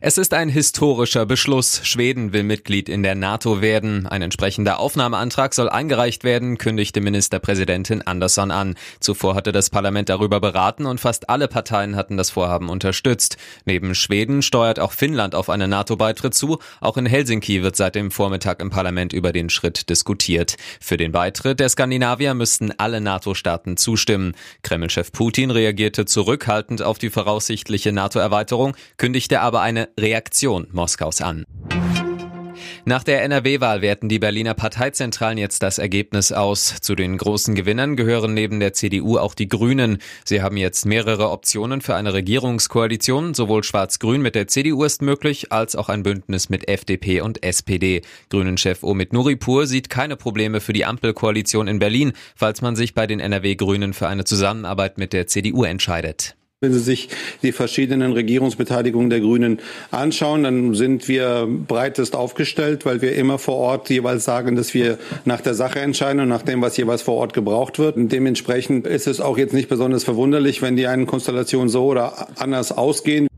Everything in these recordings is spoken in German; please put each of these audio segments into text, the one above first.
Es ist ein historischer Beschluss. Schweden will Mitglied in der NATO werden. Ein entsprechender Aufnahmeantrag soll eingereicht werden, kündigte Ministerpräsidentin Andersson an. Zuvor hatte das Parlament darüber beraten und fast alle Parteien hatten das Vorhaben unterstützt. Neben Schweden steuert auch Finnland auf einen NATO-Beitritt zu. Auch in Helsinki wird seit dem Vormittag im Parlament über den Schritt diskutiert. Für den Beitritt der Skandinavier müssten alle NATO-Staaten zustimmen. Kremlchef Putin reagierte zurückhaltend auf die voraussichtliche NATO-Erweiterung, kündigte aber aber eine Reaktion Moskaus an. Nach der NRW-Wahl werten die Berliner Parteizentralen jetzt das Ergebnis aus. Zu den großen Gewinnern gehören neben der CDU auch die Grünen. Sie haben jetzt mehrere Optionen für eine Regierungskoalition. Sowohl Schwarz-Grün mit der CDU ist möglich, als auch ein Bündnis mit FDP und SPD. Grünen-Chef Omid Nuripur sieht keine Probleme für die Ampelkoalition in Berlin, falls man sich bei den NRW-Grünen für eine Zusammenarbeit mit der CDU entscheidet. Wenn Sie sich die verschiedenen Regierungsbeteiligungen der Grünen anschauen, dann sind wir breitest aufgestellt, weil wir immer vor Ort jeweils sagen, dass wir nach der Sache entscheiden und nach dem, was jeweils vor Ort gebraucht wird. Und dementsprechend ist es auch jetzt nicht besonders verwunderlich, wenn die einen Konstellationen so oder anders ausgehen.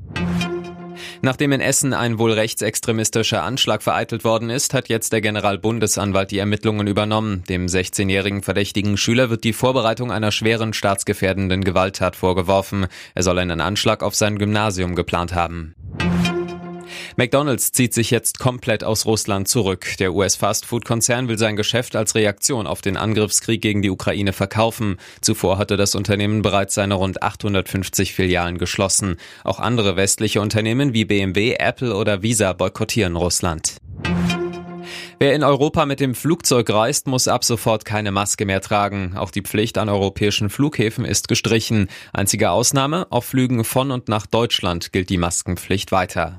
Nachdem in Essen ein wohl rechtsextremistischer Anschlag vereitelt worden ist, hat jetzt der Generalbundesanwalt die Ermittlungen übernommen. Dem 16-jährigen verdächtigen Schüler wird die Vorbereitung einer schweren staatsgefährdenden Gewalttat vorgeworfen. Er soll einen Anschlag auf sein Gymnasium geplant haben. McDonald's zieht sich jetzt komplett aus Russland zurück. Der US-Fastfood-Konzern will sein Geschäft als Reaktion auf den Angriffskrieg gegen die Ukraine verkaufen. Zuvor hatte das Unternehmen bereits seine rund 850 Filialen geschlossen. Auch andere westliche Unternehmen wie BMW, Apple oder Visa boykottieren Russland. Wer in Europa mit dem Flugzeug reist, muss ab sofort keine Maske mehr tragen. Auch die Pflicht an europäischen Flughäfen ist gestrichen. Einzige Ausnahme, auf Flügen von und nach Deutschland gilt die Maskenpflicht weiter.